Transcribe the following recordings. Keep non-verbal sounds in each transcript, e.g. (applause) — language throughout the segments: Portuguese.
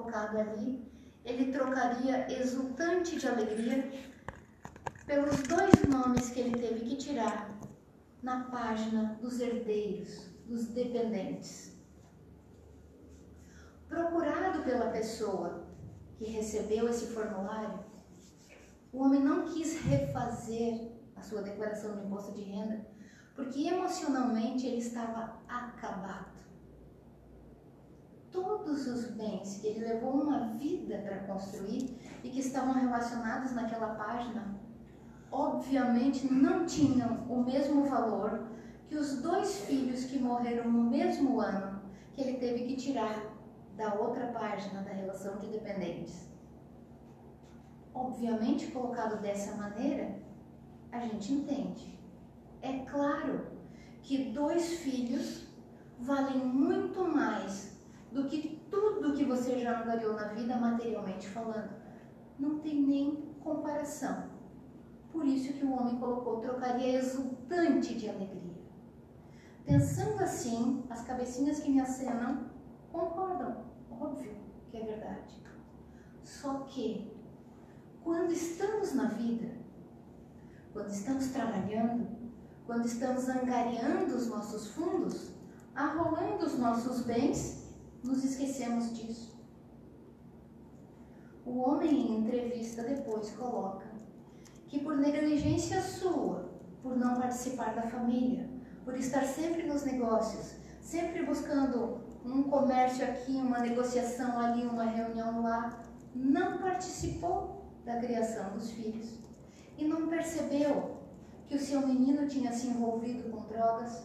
colocado ali, ele trocaria exultante de alegria pelos dois nomes que ele teve que tirar na página dos herdeiros, dos dependentes. Procurado pela pessoa que recebeu esse formulário, o homem não quis refazer a sua declaração de imposto de renda, porque emocionalmente ele estava acabado. Todos os bens que ele levou uma vida para construir e que estavam relacionados naquela página, obviamente não tinham o mesmo valor que os dois filhos que morreram no mesmo ano que ele teve que tirar da outra página da relação de dependentes. Obviamente, colocado dessa maneira, a gente entende. É claro que dois filhos valem muito mais do que tudo que você já angariou na vida materialmente falando. Não tem nem comparação. Por isso que o homem colocou trocaria exultante de alegria. Pensando assim, as cabecinhas que me acenam concordam. Óbvio que é verdade. Só que, quando estamos na vida, quando estamos trabalhando, quando estamos angariando os nossos fundos, arrolando os nossos bens, nos esquecemos disso. O homem em entrevista depois coloca que por negligência sua, por não participar da família, por estar sempre nos negócios, sempre buscando um comércio aqui, uma negociação ali, uma reunião lá, não participou da criação dos filhos e não percebeu que o seu menino tinha se envolvido com drogas,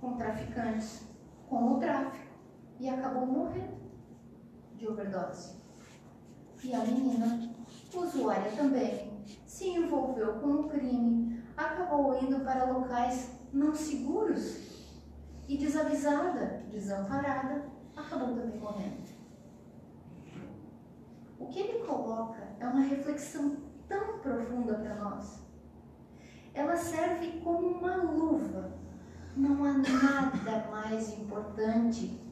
com traficantes, com o tráfico e acabou morrendo de overdose. E a menina, usuária também, se envolveu com o crime, acabou indo para locais não seguros e desavisada, desamparada, acabou também morrendo. O que ele coloca é uma reflexão tão profunda para nós. Ela serve como uma luva. Não há nada mais importante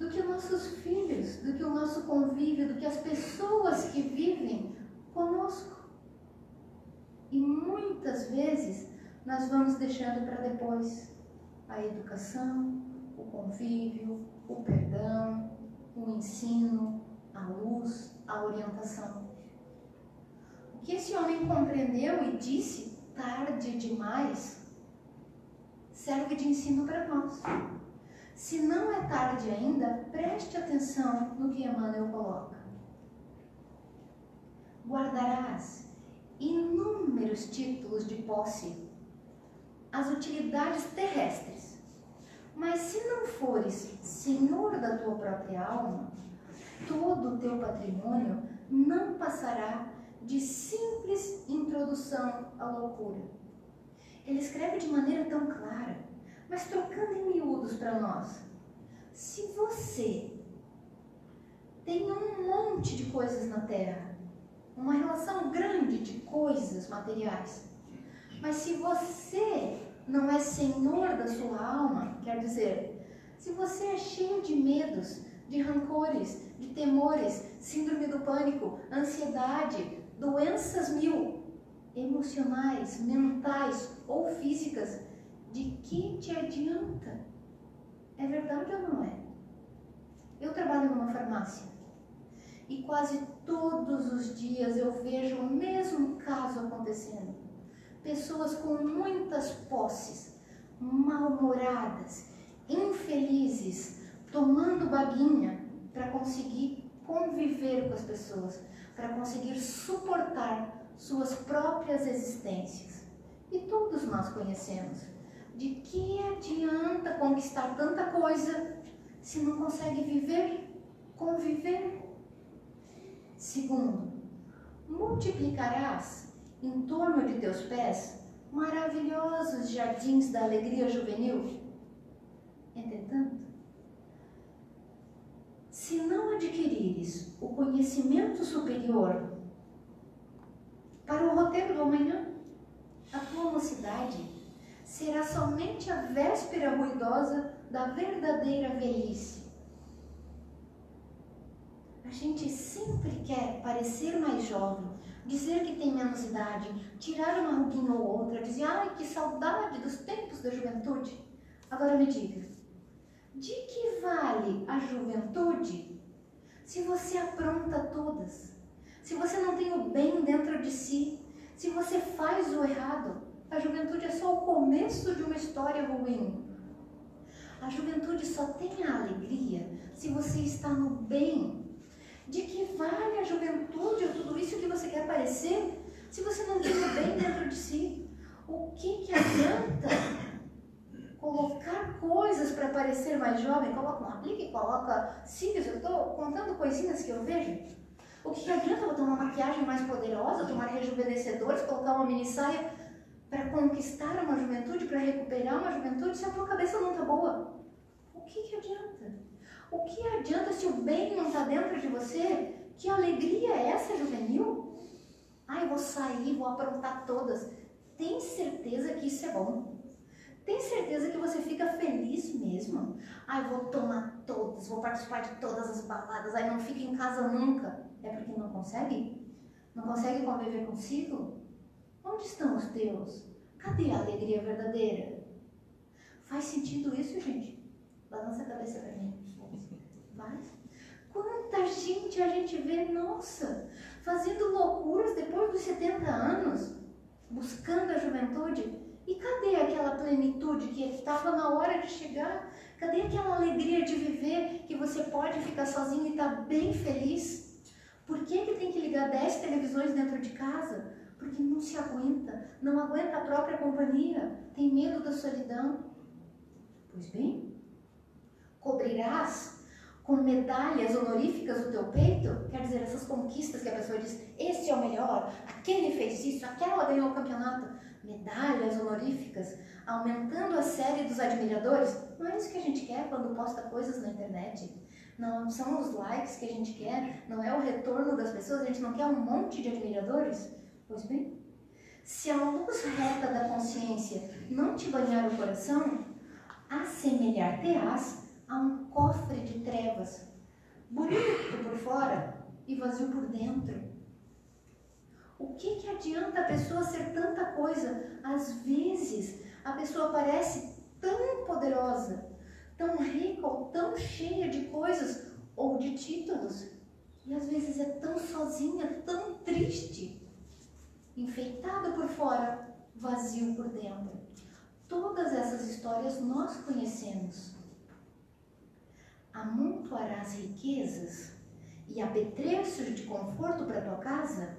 do que os nossos filhos, do que o nosso convívio, do que as pessoas que vivem conosco. E muitas vezes nós vamos deixando para depois a educação, o convívio, o perdão, o ensino, a luz, a orientação. O que esse homem compreendeu e disse tarde demais serve de ensino para nós. Se não é tarde ainda, preste atenção no que Emmanuel coloca. Guardarás inúmeros títulos de posse, as utilidades terrestres. Mas se não fores senhor da tua própria alma, todo o teu patrimônio não passará de simples introdução à loucura. Ele escreve de maneira tão clara, mas trocando em miúdos para nós. Se você tem um monte de coisas na terra, uma relação grande de coisas materiais, mas se você não é senhor da sua alma, quer dizer, se você é cheio de medos, de rancores, de temores, síndrome do pânico, ansiedade, doenças mil, emocionais, mentais ou físicas, de que te adianta? É verdade ou não é? Eu trabalho numa farmácia e quase todos os dias eu vejo o mesmo caso acontecendo. Pessoas com muitas posses, mal-humoradas, infelizes, tomando baguinha para conseguir conviver com as pessoas, para conseguir suportar suas próprias existências. E todos nós conhecemos. De que adianta conquistar tanta coisa se não consegue viver, conviver? Segundo, multiplicarás em torno de teus pés maravilhosos jardins da alegria juvenil? Entretanto, se não adquirires o conhecimento superior para o roteiro do amanhã, a tua mocidade será somente a véspera ruidosa da verdadeira velhice. A gente sempre quer parecer mais jovem, dizer que tem menos idade, tirar uma ruguinha ou outra, dizer, ai, que saudade dos tempos da juventude. Agora me diga, de que vale a juventude se você apronta todas? Se você não tem o bem dentro de si? Se você faz o errado? A juventude é só o começo de uma história ruim. A juventude só tem a alegria se você está no bem de que vale a juventude ou tudo isso que você quer parecer se você não tem o bem dentro de si? O que, que adianta colocar coisas para parecer mais jovem? Coloca um aplique, coloca cílios. Eu estou contando coisinhas que eu vejo. O que, que adianta botar uma maquiagem mais poderosa, tomar rejuvenescedores, colocar uma mini saia para conquistar uma juventude, para recuperar uma juventude, se a tua cabeça não está boa? O que, que adianta? O que adianta se o bem não está dentro de você? Que alegria é essa, juvenil? Ai, vou sair, vou aprontar todas. Tem certeza que isso é bom? Tem certeza que você fica feliz mesmo? Ai, vou tomar todas, vou participar de todas as baladas, ai, não fica em casa nunca. É porque não consegue? Não consegue conviver consigo? Onde estão os teus? Cadê a alegria verdadeira? Faz sentido isso, gente? Balança a cabeça pra mim. Quanta gente a gente vê, nossa, fazendo loucuras depois dos 70 anos, buscando a juventude. E cadê aquela plenitude que estava na hora de chegar? Cadê aquela alegria de viver que você pode ficar sozinho e estar tá bem feliz? Por que, que tem que ligar 10 televisões dentro de casa? Porque não se aguenta, não aguenta a própria companhia, tem medo da solidão. Pois bem, cobrirás com medalhas honoríficas no teu peito, quer dizer, essas conquistas que a pessoa diz, esse é o melhor, aquele fez isso, aquela ganhou o campeonato, medalhas honoríficas, aumentando a série dos admiradores, não é isso que a gente quer quando posta coisas na internet. Não são os likes que a gente quer, não é o retorno das pessoas, a gente não quer um monte de admiradores. Pois bem, se a luz reta da consciência não te banhar o coração, assemelhar-te-ás a um cofre de trevas, bonito por fora e vazio por dentro. O que, que adianta a pessoa ser tanta coisa? Às vezes a pessoa parece tão poderosa, tão rica ou tão cheia de coisas ou de títulos, e às vezes é tão sozinha, tão triste, enfeitada por fora, vazio por dentro. Todas essas histórias nós conhecemos amontoarás riquezas e apetrechos de conforto para tua casa,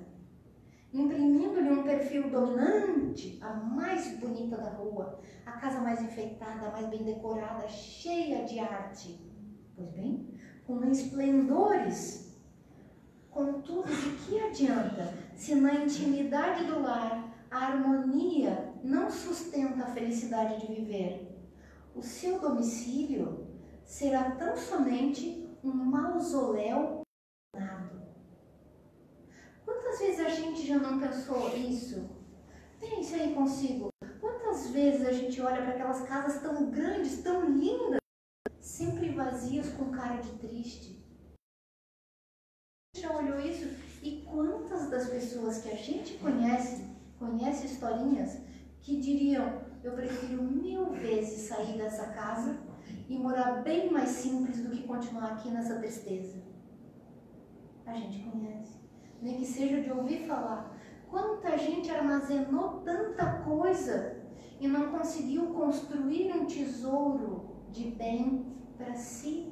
imprimindo-lhe um perfil dominante, a mais bonita da rua, a casa mais enfeitada, mais bem decorada, cheia de arte. Pois bem, com esplendores. Contudo, de que adianta se na intimidade do lar a harmonia não sustenta a felicidade de viver? O seu domicílio será tão somente um mausoléu nado. Quantas vezes a gente já não pensou isso? Pense aí consigo. Quantas vezes a gente olha para aquelas casas tão grandes, tão lindas, sempre vazias com cara de triste? Já olhou isso? E quantas das pessoas que a gente conhece, conhece historinhas, que diriam: Eu prefiro mil vezes sair dessa casa e morar bem mais simples do que continuar aqui nessa tristeza. A gente conhece, nem que seja de ouvir falar. Quanta gente armazenou tanta coisa e não conseguiu construir um tesouro de bem para si?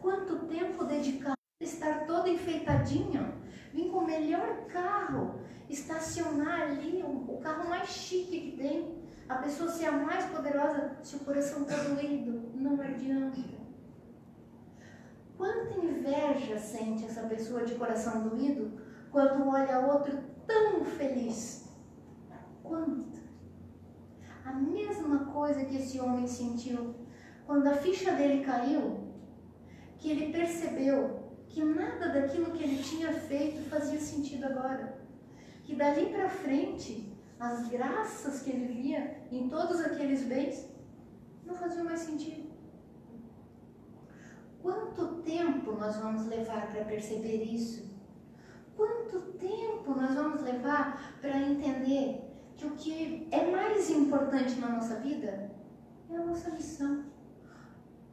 Quanto tempo dedicado a estar toda enfeitadinha, vir com o melhor carro, estacionar ali, o carro mais chique que tem, a pessoa ser a mais poderosa se o coração está doído. Não adianta. Quanta inveja sente essa pessoa de coração doído quando olha outro tão feliz? Quanta? A mesma coisa que esse homem sentiu quando a ficha dele caiu, que ele percebeu que nada daquilo que ele tinha feito fazia sentido agora. Que dali para frente as graças que ele via em todos aqueles bens não faziam mais sentido. Quanto tempo nós vamos levar para perceber isso? Quanto tempo nós vamos levar para entender que o que é mais importante na nossa vida é a nossa missão?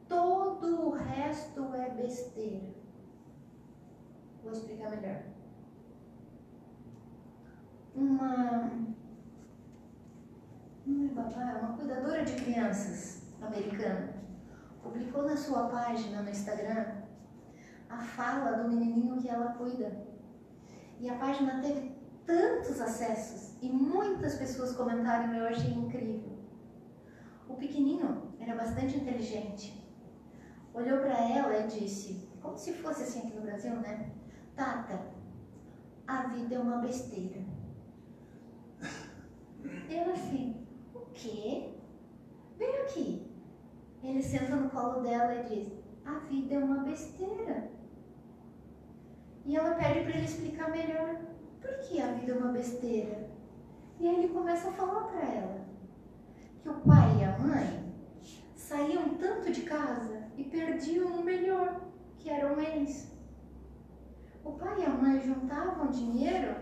Todo o resto é besteira. Vou explicar melhor. Uma, uma cuidadora de crianças americana publicou na sua página no Instagram a fala do menininho que ela cuida. E a página teve tantos acessos e muitas pessoas comentaram eu achei incrível. O pequenino era bastante inteligente. Olhou para ela e disse, como se fosse assim aqui no Brasil, né? Tata, a vida é uma besteira. Eu assim, o quê? Vem aqui. Ele senta no colo dela e diz, a vida é uma besteira. E ela pede para ele explicar melhor por que a vida é uma besteira. E aí ele começa a falar para ela que o pai e a mãe saíam tanto de casa e perdiam o melhor, que eram eles. O pai e a mãe juntavam dinheiro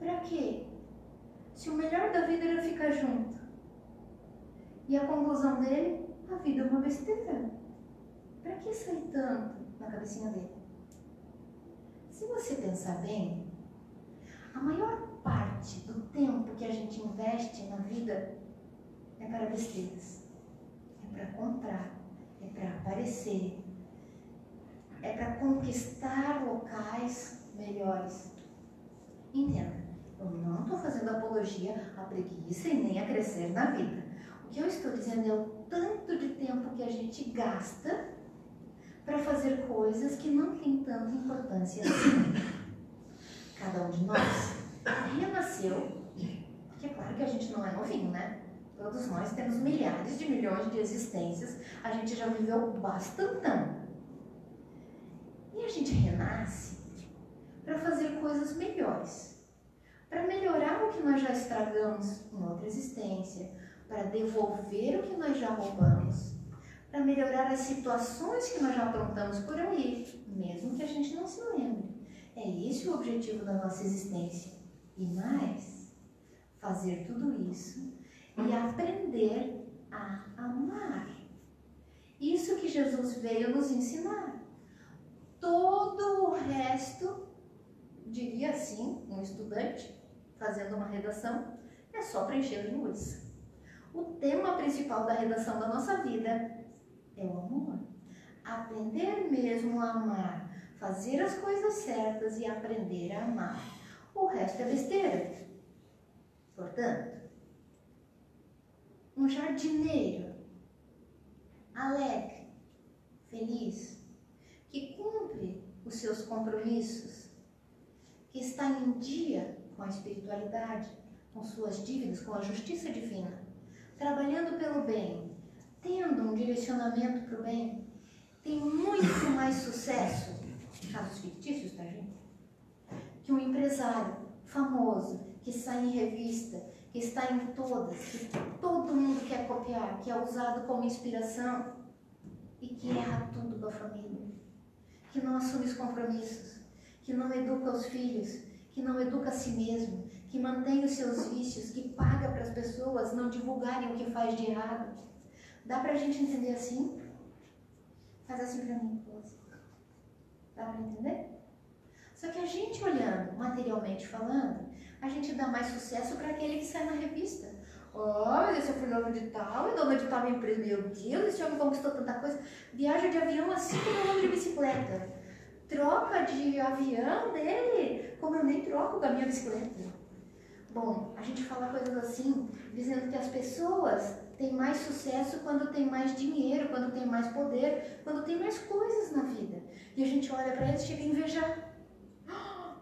para quê? Se o melhor da vida era ficar junto. E a conclusão dele, a vida é uma besteira. Para que sair tanto na cabecinha dele? Se você pensar bem, a maior parte do tempo que a gente investe na vida é para besteiras. É para comprar, é para aparecer, é para conquistar locais melhores. Entenda, eu não estou fazendo apologia à preguiça e nem a crescer na vida. O que eu estou dizendo é o tanto de tempo que a gente gasta para fazer coisas que não têm tanta importância assim. Cada um de nós renasceu, porque é claro que a gente não é novinho, né? Todos nós temos milhares de milhões de existências, a gente já viveu bastantão. A gente renasce para fazer coisas melhores, para melhorar o que nós já estragamos em outra existência, para devolver o que nós já roubamos, para melhorar as situações que nós já aprontamos por aí, mesmo que a gente não se lembre. É esse o objetivo da nossa existência. E mais, fazer tudo isso e aprender a amar. Isso que Jesus veio nos ensinar. Todo o resto, diria assim, um estudante fazendo uma redação, é só preencher linguiça. O tema principal da redação da nossa vida é o amor. Aprender mesmo a amar, fazer as coisas certas e aprender a amar. O resto é besteira. Portanto, um jardineiro alegre, feliz, que cumpre os seus compromissos, que está em dia com a espiritualidade, com suas dívidas, com a justiça divina, trabalhando pelo bem, tendo um direcionamento para o bem, tem muito mais sucesso, casos fictícios, tá gente? Que um empresário famoso, que sai em revista, que está em todas, que todo mundo quer copiar, que é usado como inspiração e que erra tudo com a família, que não assume os compromissos, que não educa os filhos, que não educa a si mesmo, que mantém os seus vícios, que paga para as pessoas não divulgarem o que faz de errado. Dá para a gente entender assim? Faz assim para mim, Dá para entender? Só que a gente olhando, materialmente falando, a gente dá mais sucesso para aquele que sai na revista. Olha, esse é fulano de tal, é dono de tal empresa. Meu Deus, esse homem conquistou tanta coisa. Viaja de avião assim como eu de bicicleta. Troca de avião dele, como eu nem troco da minha bicicleta. Bom, a gente fala coisas assim, dizendo que as pessoas têm mais sucesso quando tem mais dinheiro, quando tem mais poder, quando tem mais coisas na vida. E a gente olha para eles e chega a invejar. (gasps)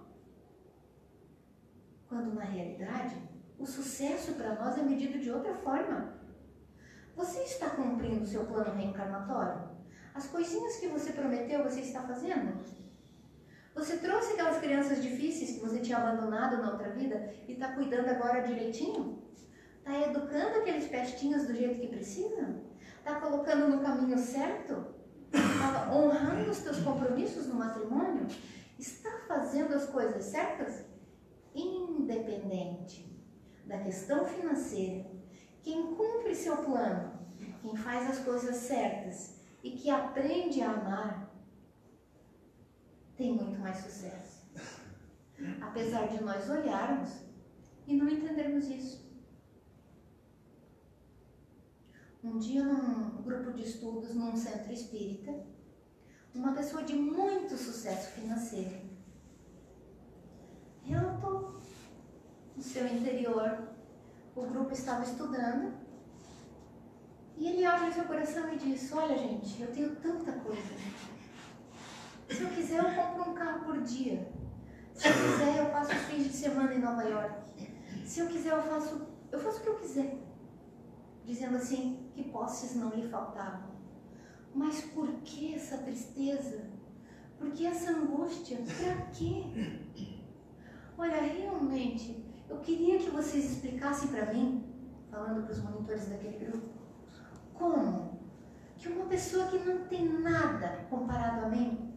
Quando na realidade, o sucesso para nós é medido de outra forma. Você está cumprindo o seu plano reencarnatório? As coisinhas que você prometeu, você está fazendo? Você trouxe aquelas crianças difíceis que você tinha abandonado na outra vida e está cuidando agora direitinho? Está educando aqueles pestinhos do jeito que precisam? Está colocando no caminho certo? Estava honrando os teus compromissos no matrimônio? Está fazendo as coisas certas? Independente da questão financeira, quem cumpre seu plano, quem faz as coisas certas e que aprende a amar, tem muito mais sucesso. (laughs) Apesar de nós olharmos e não entendermos isso. Um dia, num grupo de estudos num centro espírita, uma pessoa de muito sucesso financeiro no seu interior. O grupo estava estudando e ele abre seu coração e diz: Olha, gente, eu tenho tanta coisa. Se eu quiser, eu compro um carro por dia. Se eu quiser, eu passo os fins de semana em Nova York. Se eu quiser, eu faço, eu faço o que eu quiser. Dizendo assim que posses não lhe faltavam. Mas por que essa tristeza? Por que essa angústia? Para quê? Olha, realmente, eu queria que vocês explicassem para mim, falando para os monitores daquele grupo, como que uma pessoa que não tem nada comparado a mim,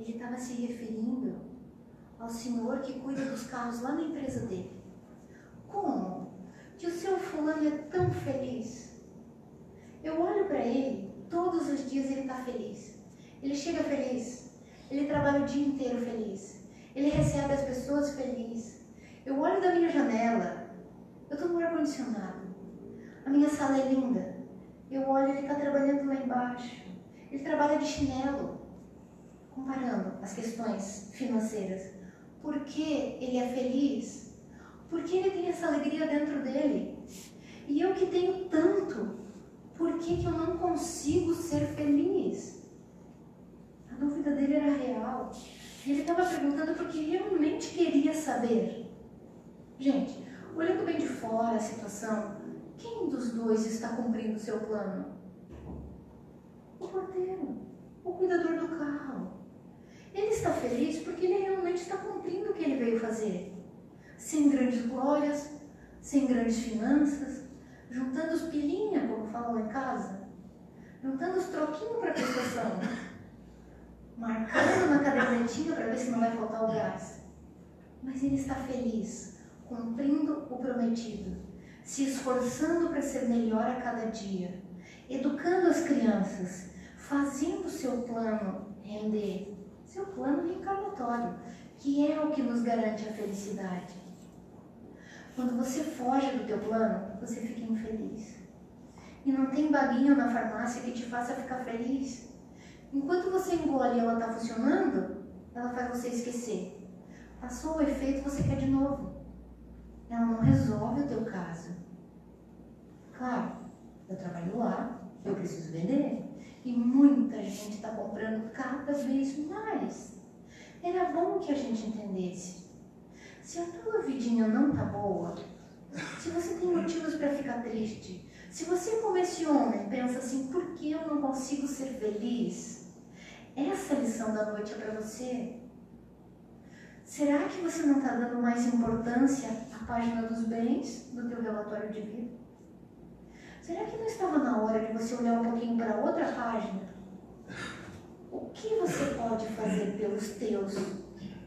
ele estava se referindo ao senhor que cuida dos carros lá na empresa dele. Como que o seu fulano é tão feliz? Eu olho para ele, todos os dias ele está feliz. Ele chega feliz, ele trabalha o dia inteiro feliz. Ele recebe as pessoas felizes. Eu olho da minha janela, eu estou no ar-condicionado. A minha sala é linda. Eu olho, ele está trabalhando lá embaixo. Ele trabalha de chinelo. Comparando as questões financeiras. Por que ele é feliz? Porque ele tem essa alegria dentro dele. E eu que tenho tanto, por que, que eu não consigo ser feliz? A dúvida dele era real. Ele estava perguntando porque realmente queria saber. Gente, olhando bem de fora a situação, quem dos dois está cumprindo o seu plano? O porteiro, o cuidador do carro. Ele está feliz porque ele realmente está cumprindo o que ele veio fazer. Sem grandes glórias, sem grandes finanças, juntando os pilinha, como falam em casa, juntando os troquinhos para a prestação marcando na cadernetinha para ver se não vai faltar o gás. Mas ele está feliz, cumprindo o prometido, se esforçando para ser melhor a cada dia, educando as crianças, fazendo seu plano render, seu plano reencarnatório, que é o que nos garante a felicidade. Quando você foge do teu plano, você fica infeliz. E não tem baguinho na farmácia que te faça ficar feliz. Enquanto você engole e ela está funcionando, ela faz você esquecer. Passou o efeito, você quer de novo. Ela não resolve o teu caso. Claro, eu trabalho lá, eu preciso vender. E muita gente está comprando cada vez mais. Era bom que a gente entendesse. Se a tua vidinha não tá boa, se você tem motivos para ficar triste, se você como esse homem pensa assim, por que eu não consigo ser feliz? Essa lição da noite é para você. Será que você não está dando mais importância à página dos bens do teu relatório de vida? Será que não estava na hora de você olhar um pouquinho para outra página? O que você pode fazer pelos teus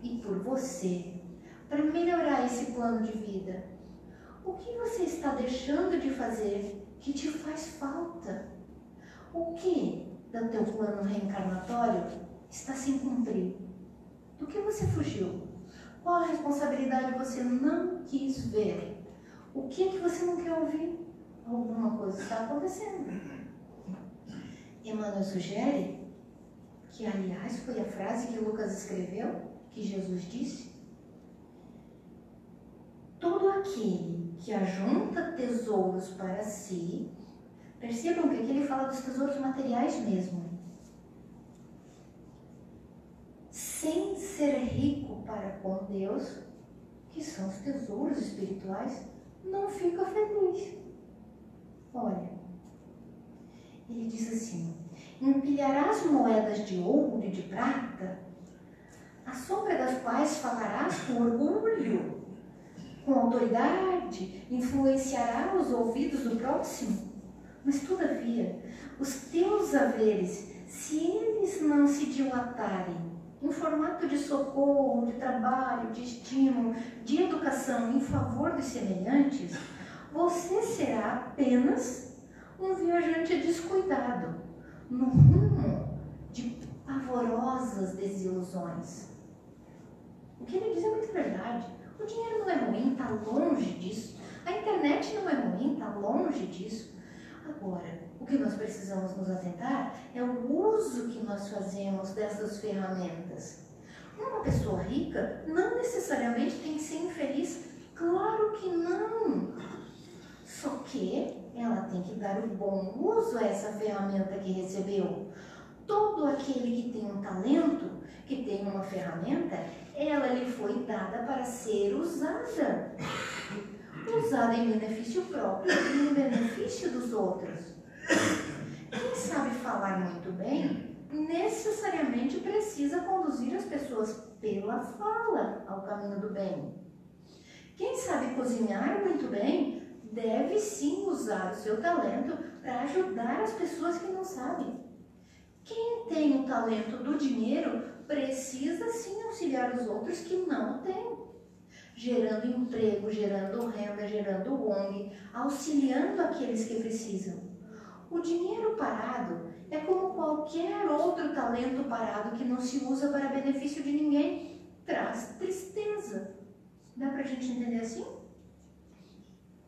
e por você para melhorar esse plano de vida? O que você está deixando de fazer que te faz falta? O que do teu plano reencarnatório está sem cumprir? Do que você fugiu? Qual a responsabilidade você não quis ver? O que é que você não quer ouvir? Alguma coisa está acontecendo. Emmanuel sugere que, aliás, foi a frase que Lucas escreveu, que Jesus disse: Todo aquele que ajunta tesouros para si Percebam que aqui ele fala dos tesouros materiais mesmo. Sem ser rico para com Deus, que são os tesouros espirituais, não fica feliz. Olha, ele diz assim: empilharás moedas de ouro e de prata, a sombra das quais falarás com orgulho, com autoridade, influenciará os ouvidos do próximo Mas, todavia, os teus haveres, se eles não se dilatarem em formato de socorro, de trabalho, de estímulo, de educação em favor dos semelhantes, você será apenas um viajante descuidado no rumo de pavorosas desilusões. O que ele diz é muito verdade. O dinheiro não é ruim, está longe disso. A internet não é ruim, está longe disso. Agora, o que nós precisamos nos atentar é o uso que nós fazemos dessas ferramentas. Uma pessoa rica não necessariamente tem que ser infeliz. Claro que não. Só que ela tem que dar o bom uso a essa ferramenta que recebeu. Todo aquele que tem um talento, que tem uma ferramenta, ela lhe foi dada para ser usada. Usada em benefício próprio e em benefício dos outros. Quem sabe falar muito bem, necessariamente precisa conduzir as pessoas pela fala ao caminho do bem. Quem sabe cozinhar muito bem, deve sim usar o seu talento para ajudar as pessoas que não sabem. Quem tem o talento do dinheiro precisa sim auxiliar os outros que não têm, gerando emprego, gerando renda, gerando ONG, auxiliando aqueles que precisam. O dinheiro parado é como qualquer outro talento parado que não se usa para benefício de ninguém, traz tristeza. Dá para a gente entender assim?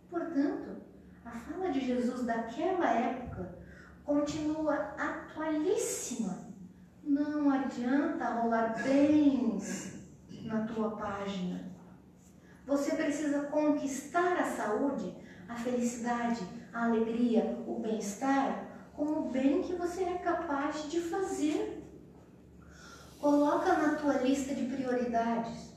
Portanto, a fala de Jesus daquela época continua atualíssima. Não adianta rolar bens na tua página. Você precisa conquistar a saúde, a felicidade, a alegria, o bem-estar com o bem que você é capaz de fazer. Coloca na tua lista de prioridades.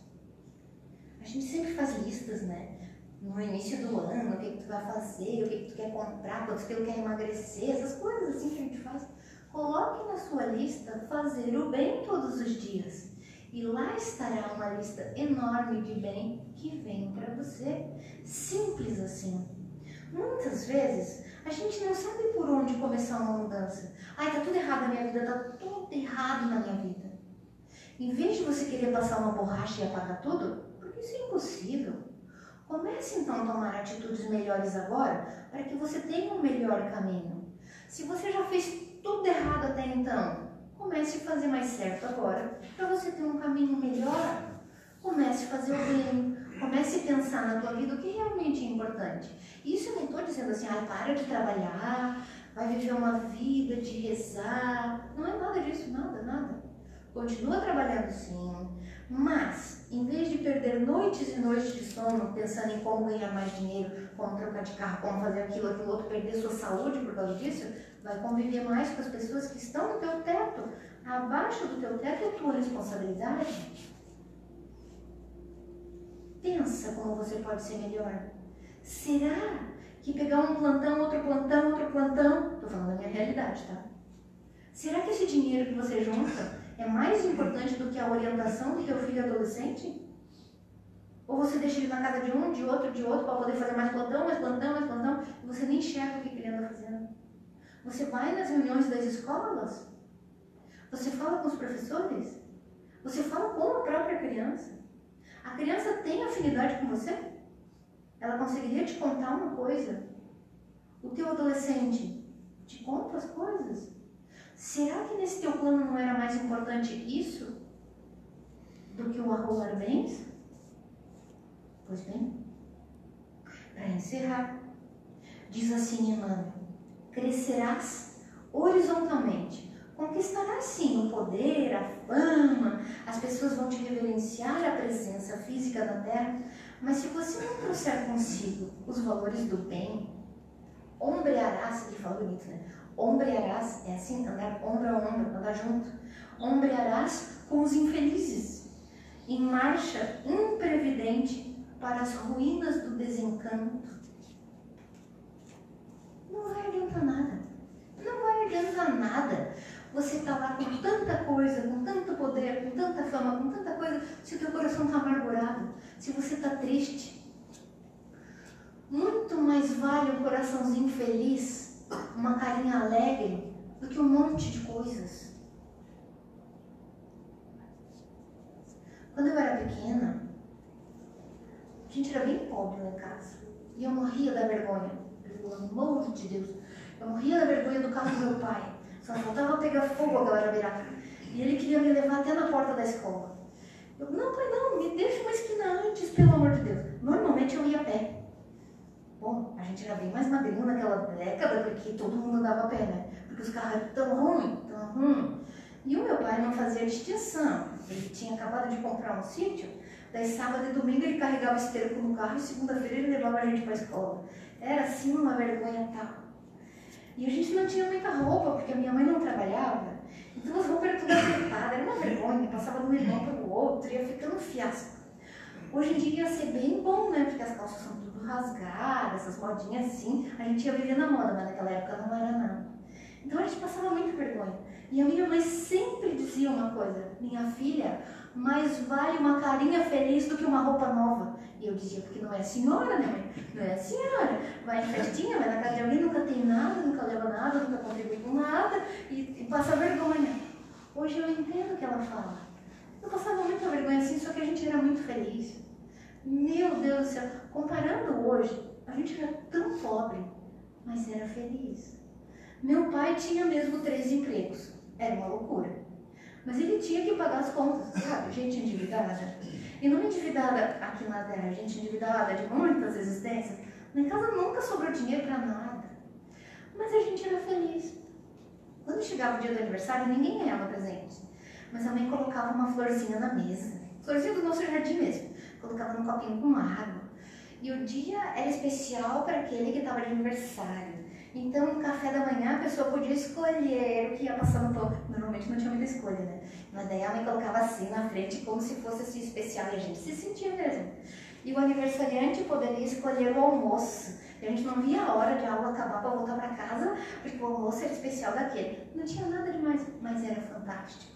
A gente sempre faz listas, né? No início do ano, o que, que tu vai fazer, o que, que tu quer comprar, quanto tu quer emagrecer, essas coisas assim que a gente faz. Coloque na sua lista fazer o bem todos os dias. E lá estará uma lista enorme de bem que vem para você. Simples assim. Muitas vezes a gente não sabe por onde começar uma mudança. Ai, tá tudo errado na minha vida, tá tudo errado na minha vida. Em vez de você querer passar uma borracha e apagar tudo, porque isso é impossível. Comece então a tomar atitudes melhores agora para que você tenha um melhor caminho. Se você já fez tudo errado até então, comece a fazer mais certo agora para você ter um caminho melhor. Comece a fazer o bem, comece a pensar na tua vida o que realmente é importante. Isso eu não estou dizendo assim, ah, para de trabalhar, vai viver uma vida de rezar. Não é nada disso, nada, nada. Continua trabalhando sim, mas em vez de perder noites e noites de sono pensando em como ganhar mais dinheiro, como trocar de carro, como fazer aquilo, aquilo outro, perder sua saúde por causa disso, vai conviver mais com as pessoas que estão no teu teto. Abaixo do teu teto é tua responsabilidade. Pensa como você pode ser melhor. Será que pegar um plantão, outro plantão, outro plantão, estou falando da minha realidade, tá? Será que esse dinheiro que você junta é mais importante do que a orientação do teu filho adolescente? Ou você deixa ele na casa de um, de outro, de outro, para poder fazer mais plantão, mais plantão, mais plantão, e você nem enxerga o que ele anda fazendo? Você vai nas reuniões das escolas? Você fala com os professores? Você fala com a própria criança? A criança tem afinidade com você? Ela conseguiria te contar uma coisa? O teu adolescente te conta as coisas? Será que nesse teu plano não era mais importante isso do que o arrolar bens? Pois bem, para encerrar, diz assim Emmanuel: crescerás horizontalmente, conquistarás sim o poder, a fama, as pessoas vão te reverenciar a presença física na terra, mas se você não trouxer consigo os valores do bem, ombrearás, ele fala bonito, né? Ombrearás, é assim, andar ombro a ombro, andar junto. Ombrearás com os infelizes, em marcha imprevidente para as ruínas do desencanto. Não vai adiantar nada. Não vai adiantar nada. Você está lá com tanta coisa, com tanto poder, com tanta fama, com tanta coisa, se o teu coração está amargurado, se você está triste. Muito mais vale um coraçãozinho feliz uma carinha alegre do que um monte de coisas. Quando eu era pequena, a gente era bem pobre em casa. E eu morria da vergonha. Pelo amor de Deus. Eu morria da vergonha do carro do meu pai. Só faltava pegar fogo aquela jabiraca. E ele queria me levar até na porta da escola. Eu, não, pai, não, me deixa uma esquina antes, pelo amor de Deus. Normalmente eu ia a pé. Bom, a gente era bem mais magrinho naquela década, porque todo mundo andava a pé, né? Porque os carros eram tão ruins, tão ruins. E o meu pai não fazia distinção. Ele tinha acabado de comprar um sítio, daí sábado e domingo ele carregava o esterco no carro e segunda-feira ele levava a gente para a escola. Era assim uma vergonha tal. E a gente não tinha muita roupa, porque a minha mãe não trabalhava. Então as roupas eram tudo apertadas, era uma vergonha, passava de um irmão para o outro, ia ficando fiasco. Hoje em dia ia ser bem bom, né? Porque as calças são tudo rasgadas, essas modinhas assim. A gente ia viver na moda, mas naquela época não era nada. Então a gente passava muita vergonha. E a minha mãe sempre dizia uma coisa: minha filha, mais vale uma carinha feliz do que uma roupa nova. E eu dizia, porque não é senhora, né, mãe? Não é senhora. Vai em festinha, vai na casa de alguém, nunca tem nada, nunca leva nada, nunca contribui com nada e, e passa vergonha. Hoje eu entendo o que ela fala. Eu passava muita vergonha assim, só que a gente era muito feliz. Meu Deus do céu, comparando hoje, a gente era tão pobre, mas era feliz. Meu pai tinha mesmo três empregos. Era uma loucura. Mas ele tinha que pagar as contas, sabe? Gente endividada. E não endividada aqui na terra, gente endividada de muitas existências. Na casa nunca sobrou dinheiro para nada. Mas a gente era feliz. Quando chegava o dia do aniversário, ninguém ganhava presente. Mas a mãe colocava uma florzinha na mesa. Florzinha do nosso jardim mesmo. Colocava num copinho com água. E o dia era especial para aquele que estava de aniversário. Então, no café da manhã, a pessoa podia escolher o que ia passar no pão. Normalmente não tinha muita escolha, né? Mas daí a mãe colocava assim na frente, como se fosse assim especial, e a gente se sentia mesmo. E o aniversariante poderia escolher o almoço. E a gente não via a hora de a aula acabar para voltar para casa, porque o almoço era especial daquele. Não tinha nada demais, mas era fantástico.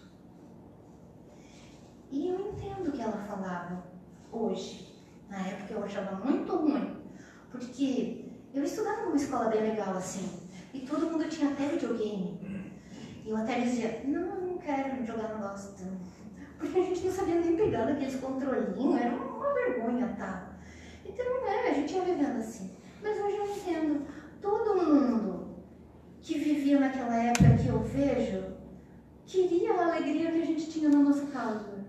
E eu entendo o que ela falava hoje. Na época eu achava muito ruim, porque eu estudava numa escola bem legal assim, e todo mundo tinha até videogame. E eu até dizia, não, eu não quero jogar, não gosto. Porque a gente não sabia nem pegar daqueles controlinhos, era uma vergonha, tá? Então, né, a gente ia vivendo assim. Mas hoje eu entendo, todo mundo que vivia naquela época que eu vejo, queria a alegria que a gente tinha na nossa casa.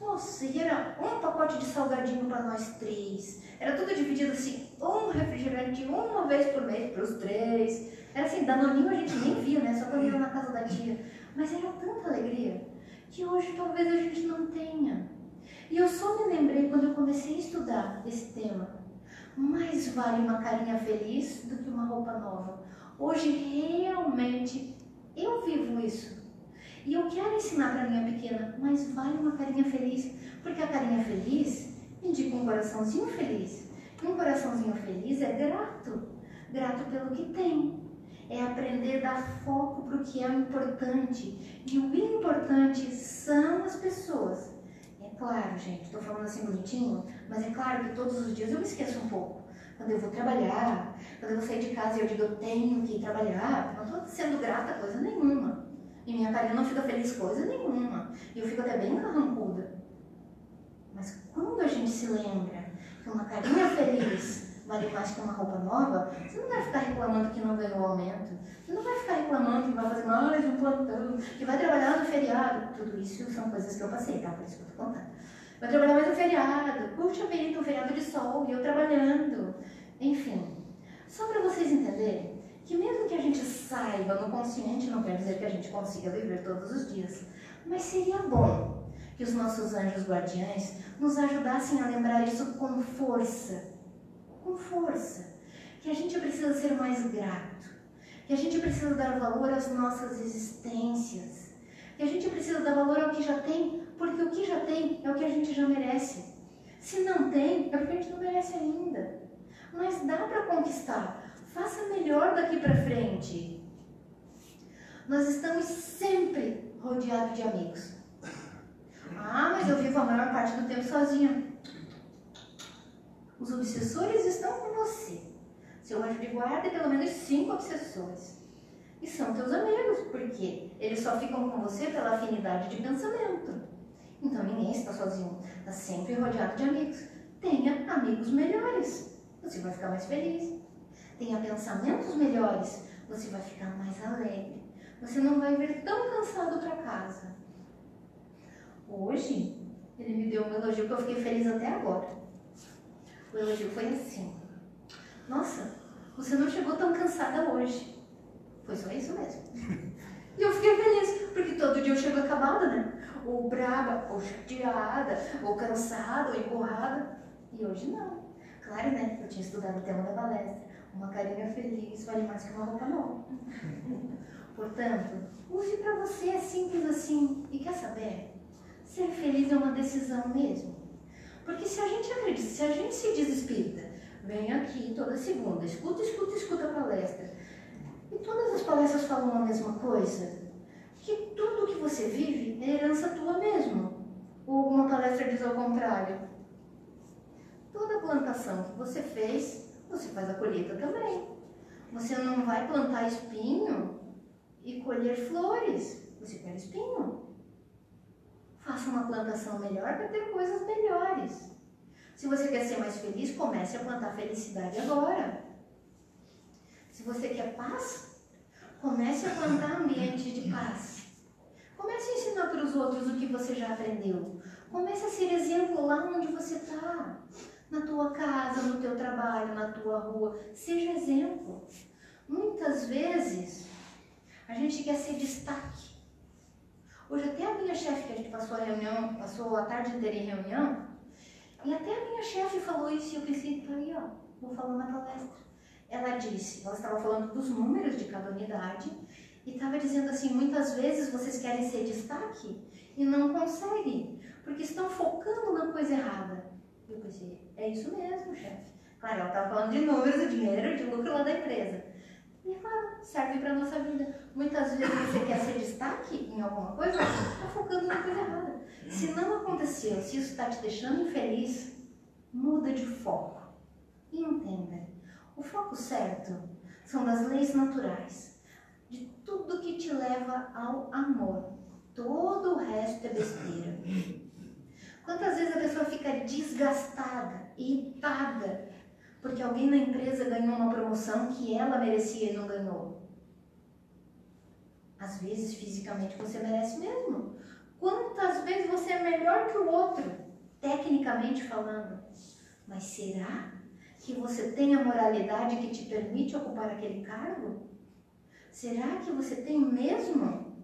Nossa, e era um pacote de salgadinho para nós três. Era tudo dividido assim, um refrigerante uma vez por mês para os três. Era assim, danoninho a gente nem via, né? Só quando ia na casa da tia. Mas era tanta alegria que hoje talvez a gente não tenha. E eu só me lembrei quando eu comecei a estudar esse tema. Mais vale uma carinha feliz do que uma roupa nova. Hoje realmente eu vivo isso. E eu quero ensinar para minha pequena, mas vale uma carinha feliz, porque a carinha feliz indica um coraçãozinho feliz. Um coraçãozinho feliz é grato, grato pelo que tem. É aprender a dar foco para o que é importante. E o importante são as pessoas. É claro, gente, estou falando assim bonitinho, mas é claro que todos os dias eu me esqueço um pouco. Quando eu vou trabalhar, quando eu vou sair de casa e eu digo eu tenho que trabalhar, não estou sendo grata coisa nenhuma. E minha carinha não fica feliz coisa nenhuma. E eu fico até bem carrancuda. Mas quando a gente se lembra que uma carinha feliz vale mais que uma roupa nova, você não vai ficar reclamando que não ganhou aumento. Você não vai ficar reclamando que vai fazer mais um plantão, que vai trabalhar no feriado. Tudo isso são coisas que eu passei, tá? Por isso que eu tô contando. Vai trabalhar mais no feriado. Puxa vida, um feriado de sol e eu trabalhando. Enfim, só para vocês entenderem, que mesmo que a gente saiba no consciente, não quer dizer que a gente consiga viver todos os dias, mas seria bom que os nossos anjos guardiães nos ajudassem a lembrar isso com força, com força, que a gente precisa ser mais grato, que a gente precisa dar valor às nossas existências, que a gente precisa dar valor ao que já tem, porque o que já tem é o que a gente já merece. Se não tem, é porque a gente não merece ainda. Mas dá para conquistar. Faça melhor daqui para frente. Nós estamos sempre rodeados de amigos. Ah, mas eu vivo a maior parte do tempo sozinha. Os obsessores estão com você. Seu anjo de guarda é pelo menos cinco obsessores. e são teus amigos, porque eles só ficam com você pela afinidade de pensamento. Então ninguém está sozinho, está sempre rodeado de amigos. Tenha amigos melhores, você vai ficar mais feliz. Tenha pensamentos melhores, você vai ficar mais alegre. Você não vai vir tão cansado para casa. Hoje, ele me deu um elogio que eu fiquei feliz até agora. O elogio foi assim: Nossa, você não chegou tão cansada hoje. Foi só isso mesmo. (laughs) E eu fiquei feliz, porque todo dia eu chego acabada, né? Ou braba, ou chateada, ou cansada, ou empurrada. E hoje não. Claro, né? Eu tinha estudado o tema da palestra. Uma carinha feliz vale mais que uma roupa nova. (laughs) Portanto, use para você, é simples assim. E quer saber? Ser feliz é uma decisão mesmo. Porque se a gente acredita, se a gente se desespírita, vem aqui toda segunda, escuta, escuta, escuta a palestra. E todas as palestras falam a mesma coisa. Que tudo que você vive é herança tua mesmo. Ou alguma palestra diz ao contrário. Toda plantação que você fez, você faz a colheita também. Você não vai plantar espinho e colher flores. Você quer espinho. Faça uma plantação melhor para ter coisas melhores. Se você quer ser mais feliz, comece a plantar felicidade agora. Se você quer paz, comece a plantar ambientes de paz. Comece a ensinar para os outros o que você já aprendeu. Comece a ser exemplo lá onde você está. Na tua casa, no teu trabalho, na tua rua. Seja exemplo. Muitas vezes a gente quer ser destaque. Hoje até a minha chefe, que a gente passou a reunião, passou a tarde inteira em reunião, e até a minha chefe falou isso e eu pensei, tá aí, ó, vou falar na palestra. Ela disse, ela estava falando dos números de cada unidade e estava dizendo assim, muitas vezes vocês querem ser destaque e não conseguem, porque estão focando na coisa errada. Eu pensei, é isso mesmo, chefe. Claro, ela estava falando de números, de dinheiro, de lucro lá da empresa. E claro, serve para nossa vida. Muitas vezes você quer ser destaque em alguma coisa, está focando na coisa errada. Se não aconteceu, se isso está te deixando infeliz, muda de foco. E entenda, o foco certo são das leis naturais, de tudo que te leva ao amor. Todo o resto é besteira. Quantas vezes a pessoa fica desgastada, irritada, porque alguém na empresa ganhou uma promoção que ela merecia e não ganhou? Às vezes, fisicamente, você merece mesmo. Quantas vezes você é melhor que o outro, tecnicamente falando? Mas será que você tem a moralidade que te permite ocupar aquele cargo? Será que você tem mesmo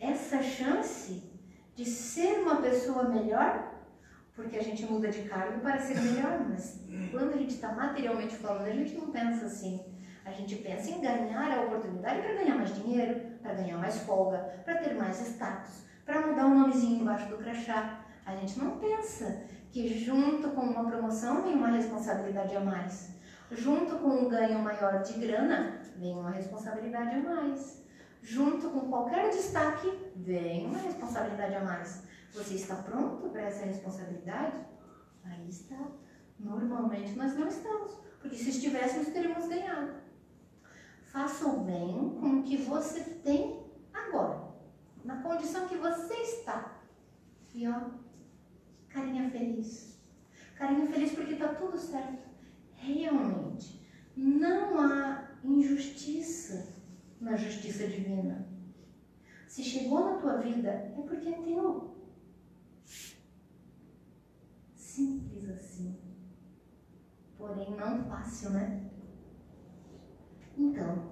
essa chance de ser uma pessoa melhor? Porque a gente muda de cargo para ser melhor, mas quando a gente está materialmente falando, a gente não pensa assim. A gente pensa em ganhar a oportunidade para ganhar mais dinheiro, para ganhar mais folga, para ter mais status, para mudar um nomezinho embaixo do crachá. A gente não pensa que junto com uma promoção vem uma responsabilidade a mais. Junto com um ganho maior de grana, vem uma responsabilidade a mais. Junto com qualquer destaque, vem uma responsabilidade a mais. Você está pronto para essa responsabilidade? Aí está. Normalmente nós não estamos, porque se estivéssemos, teríamos ganhado. Faça o bem com o que você tem agora, na condição que você está. E ó, carinha feliz. Carinha feliz porque está tudo certo. Realmente, não há injustiça na justiça divina. Se chegou na tua vida, é porque é teu. Simples assim. Porém, não fácil, né? Então,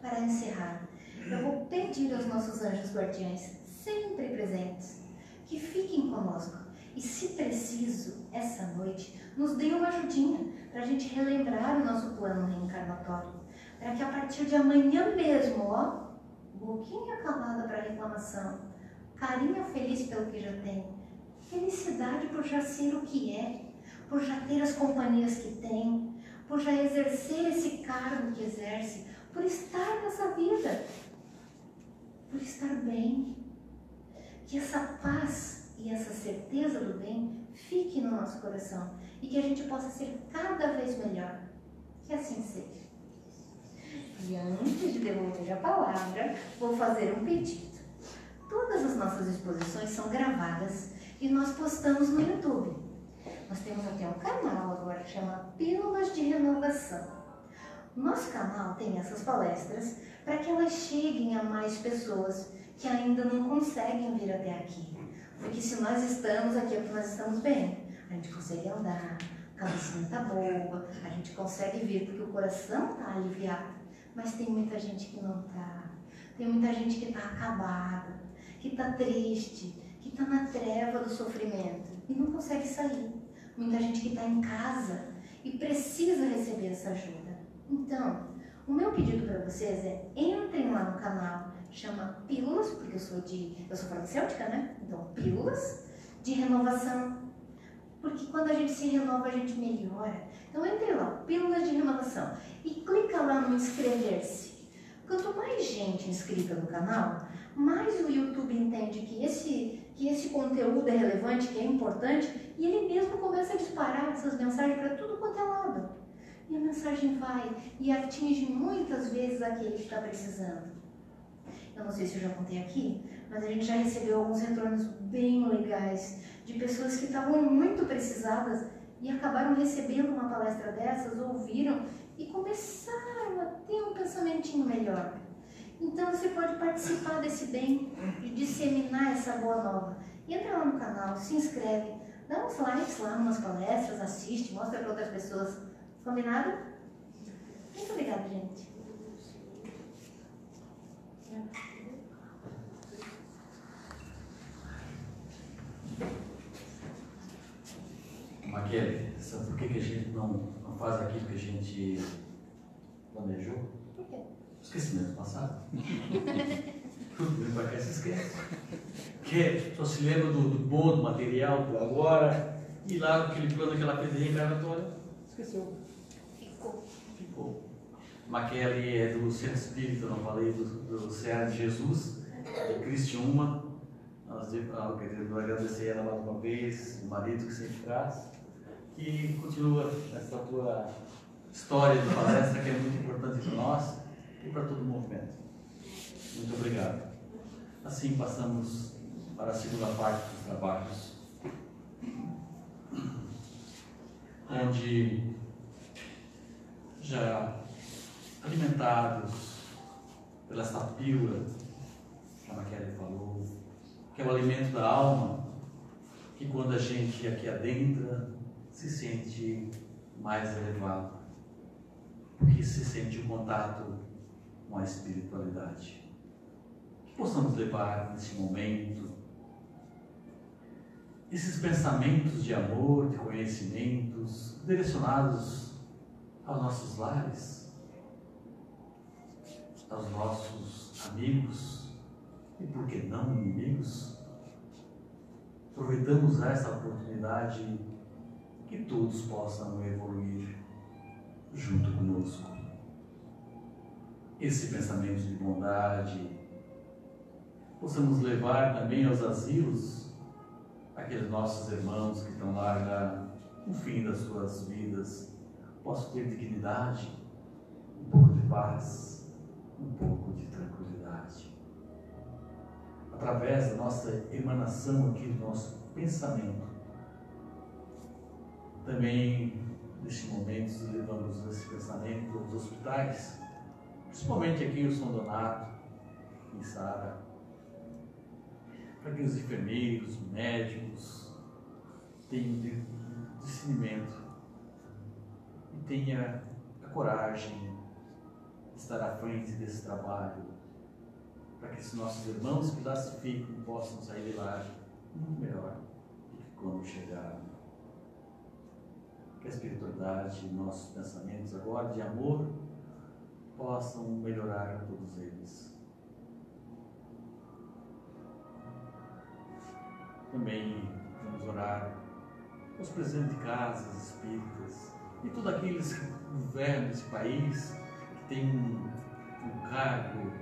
para encerrar, eu vou pedir aos nossos anjos guardiães, sempre presentes, que fiquem conosco e, se preciso, essa noite, nos deem uma ajudinha para a gente relembrar o nosso plano reencarnatório. Para que a partir de amanhã mesmo, ó, boquinha calada para reclamação, carinha feliz pelo que já tem, felicidade por já ser o que é, por já ter as companhias que tem, por já exercer esse cargo que exerce, por estar nessa vida, por estar bem. Que essa paz e essa certeza do bem fique no nosso coração e que a gente possa ser cada vez melhor. Que assim seja. E antes de devolver a palavra, vou fazer um pedido. Todas as nossas exposições são gravadas e nós postamos no YouTube. Nós temos até um canal agora que chama Pílulas de Renovação. Nosso canal tem essas palestras para que elas cheguem a mais pessoas que ainda não conseguem vir até aqui. Porque se nós estamos aqui é porque nós estamos bem. A gente consegue andar, a cabecinha está boa, a gente consegue vir porque o coração está aliviado. Mas tem muita gente que não está. Tem muita gente que está acabada, que está triste, que está na treva do sofrimento e não consegue sair. Muita gente que está em casa e precisa receber essa ajuda. Então, o meu pedido para vocês é entrem lá no canal, chama Pílulas, porque eu sou de. eu sou farmacêutica, né? Então, pílulas de renovação. Porque quando a gente se renova, a gente melhora. Então entre lá, Pílulas de Renovação, e clica lá no inscrever-se. Quanto mais gente inscrita no canal, mais o YouTube entende que esse, que esse conteúdo é relevante, que é importante, e ele mesmo começa a disparar essas mensagens para tudo quanto é lado. E a mensagem vai e atinge muitas vezes aquele que está precisando. Eu não sei se eu já contei aqui, mas a gente já recebeu alguns retornos bem legais de pessoas que estavam muito precisadas e acabaram recebendo uma palestra dessas, ouviram e começaram a ter um pensamentinho melhor. Então você pode participar desse bem e disseminar essa boa nova. Entra lá no canal, se inscreve, dá uns likes lá umas palestras, assiste, mostra para outras pessoas. Combinado? Muito obrigada, gente. Maquele, sabe por que, a gente não faz aquilo que a gente planejou? Esquecimento passado. Para cá se esquece. Porque só se lembra do, do bom, do material, do agora, e lá aquele plano que ela fez de reencarnatória, esqueceu. Ficou. Ficou. Maquele é do Centro Espírita, não falei, do, do Serra de Jesus, de Cristiúma. Nós ah, queremos agradecer ela mais uma vez, o marido que sempre traz. E continua essa tua história de palestra que é muito importante para nós e para todo o movimento. Muito obrigado. Assim passamos para a segunda parte dos trabalhos, onde já alimentados pela essa pílula, como a Kelly falou, que é o alimento da alma, que quando a gente aqui adentra, se sente mais elevado, porque se sente o contato com a espiritualidade. Que possamos levar nesse momento esses pensamentos de amor, de conhecimentos direcionados aos nossos lares, aos nossos amigos e, por que não, inimigos. Aproveitamos essa oportunidade que todos possam evoluir junto conosco. Esse pensamento de bondade, possamos levar também aos asilos aqueles nossos irmãos que estão lá no fim das suas vidas, possam ter dignidade, um pouco de paz, um pouco de tranquilidade. Através da nossa emanação aqui do nosso pensamento, também, neste momento, levamos esse pensamento aos hospitais, principalmente aqui o São Donato, em Sara, para que os enfermeiros, médicos, tenham discernimento. E tenha a coragem de estar à frente desse trabalho, para que esses nossos irmãos que lá se ficam possam sair de lá muito melhor do que quando chegaram. Que a espiritualidade e nossos pensamentos agora de amor possam melhorar todos eles. Também vamos orar os presidentes de casas espíritas e todos aqueles que governam esse país, que têm um, um cargo,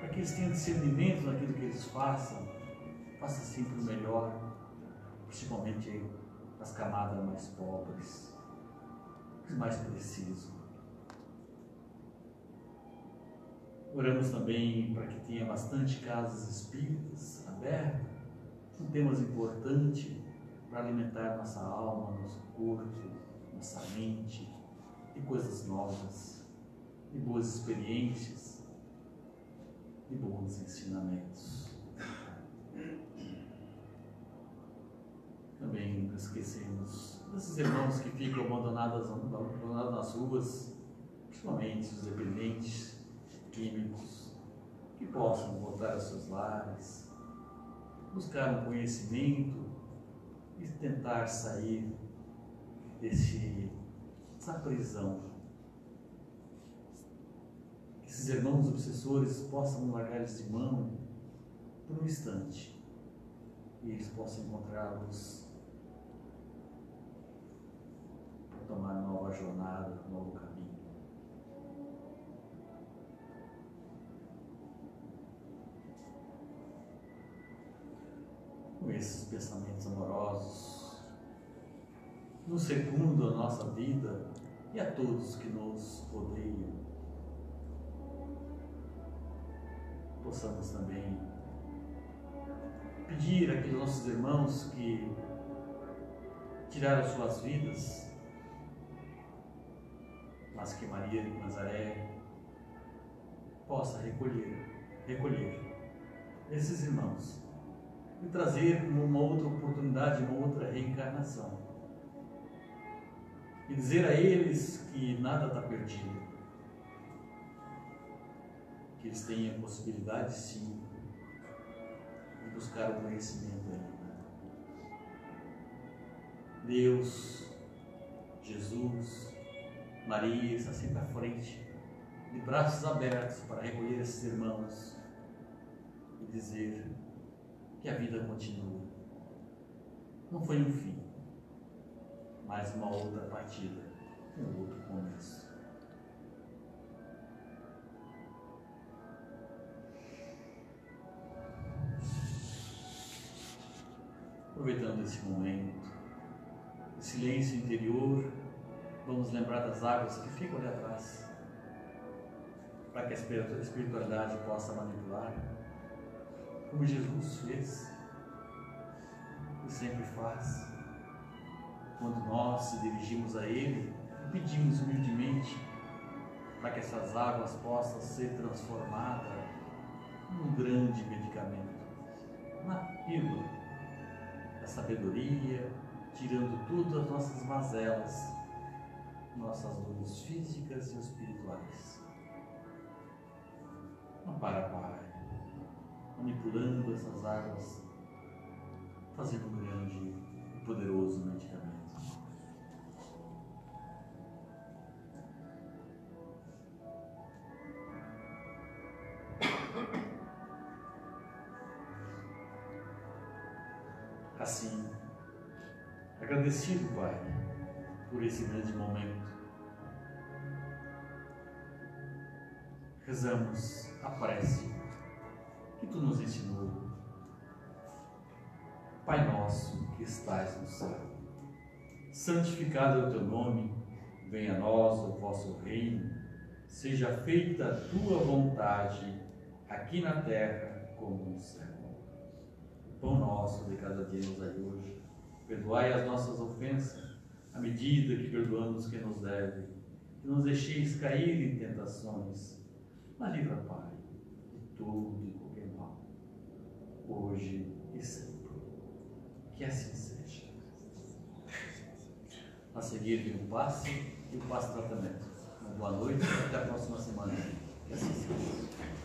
para que eles tenham discernimento naquilo que eles façam, faça sempre o melhor, principalmente as camadas mais pobres, os mais precisos. Oramos também para que tenha bastante casas espíritas abertas, com temas importantes para alimentar nossa alma, nosso corpo, nossa mente, de coisas novas, de boas experiências, de bons ensinamentos. Também não esquecemos desses irmãos que ficam abandonados, abandonados nas ruas, principalmente os dependentes químicos, que possam voltar aos seus lares, buscar um conhecimento e tentar sair desse, dessa prisão. Que esses irmãos obsessores possam largar eles de mão por um instante e eles possam encontrá-los para tomar nova jornada, novo caminho. Com esses pensamentos amorosos, nos secundam a nossa vida e a todos que nos rodeiam. Possamos também pedir àqueles nossos irmãos que tiraram suas vidas, mas que Maria de Nazaré possa recolher, recolher esses irmãos e trazer uma outra oportunidade, uma outra reencarnação. E dizer a eles que nada está perdido. Que eles têm a possibilidade, sim, de buscar o conhecimento ainda. Deus, Jesus, Maria está sempre à frente, de braços abertos para recolher esses irmãos e dizer que a vida continua. Não foi um fim, mas uma outra partida, um outro começo. Aproveitando esse momento, de silêncio interior, vamos lembrar das águas que ficam ali atrás, para que a espiritualidade possa manipular como Jesus fez e sempre faz. Quando nós se dirigimos a Ele e pedimos humildemente para que essas águas possam ser transformadas num grande medicamento, na pílula da sabedoria, tirando tudo as nossas mazelas, nossas dores físicas e espirituais. Ampara, Pai manipulando essas águas, fazendo um grande e poderoso medicamento. Assim, agradecido, Pai, por esse grande momento, rezamos a prece nos ensinou. Pai nosso que estais no céu, santificado é o teu nome, venha a nós o vosso reino, seja feita a tua vontade, aqui na terra como no céu. O pão nosso de cada dia nos dai hoje, perdoai as nossas ofensas, à medida que perdoamos quem nos deve, que nos deixeis cair em tentações, mas livra, Pai, de tudo hoje e sempre. Que assim seja. A seguir vem o passe e o passe tratamento. Uma boa noite e até a próxima semana. Que assim seja.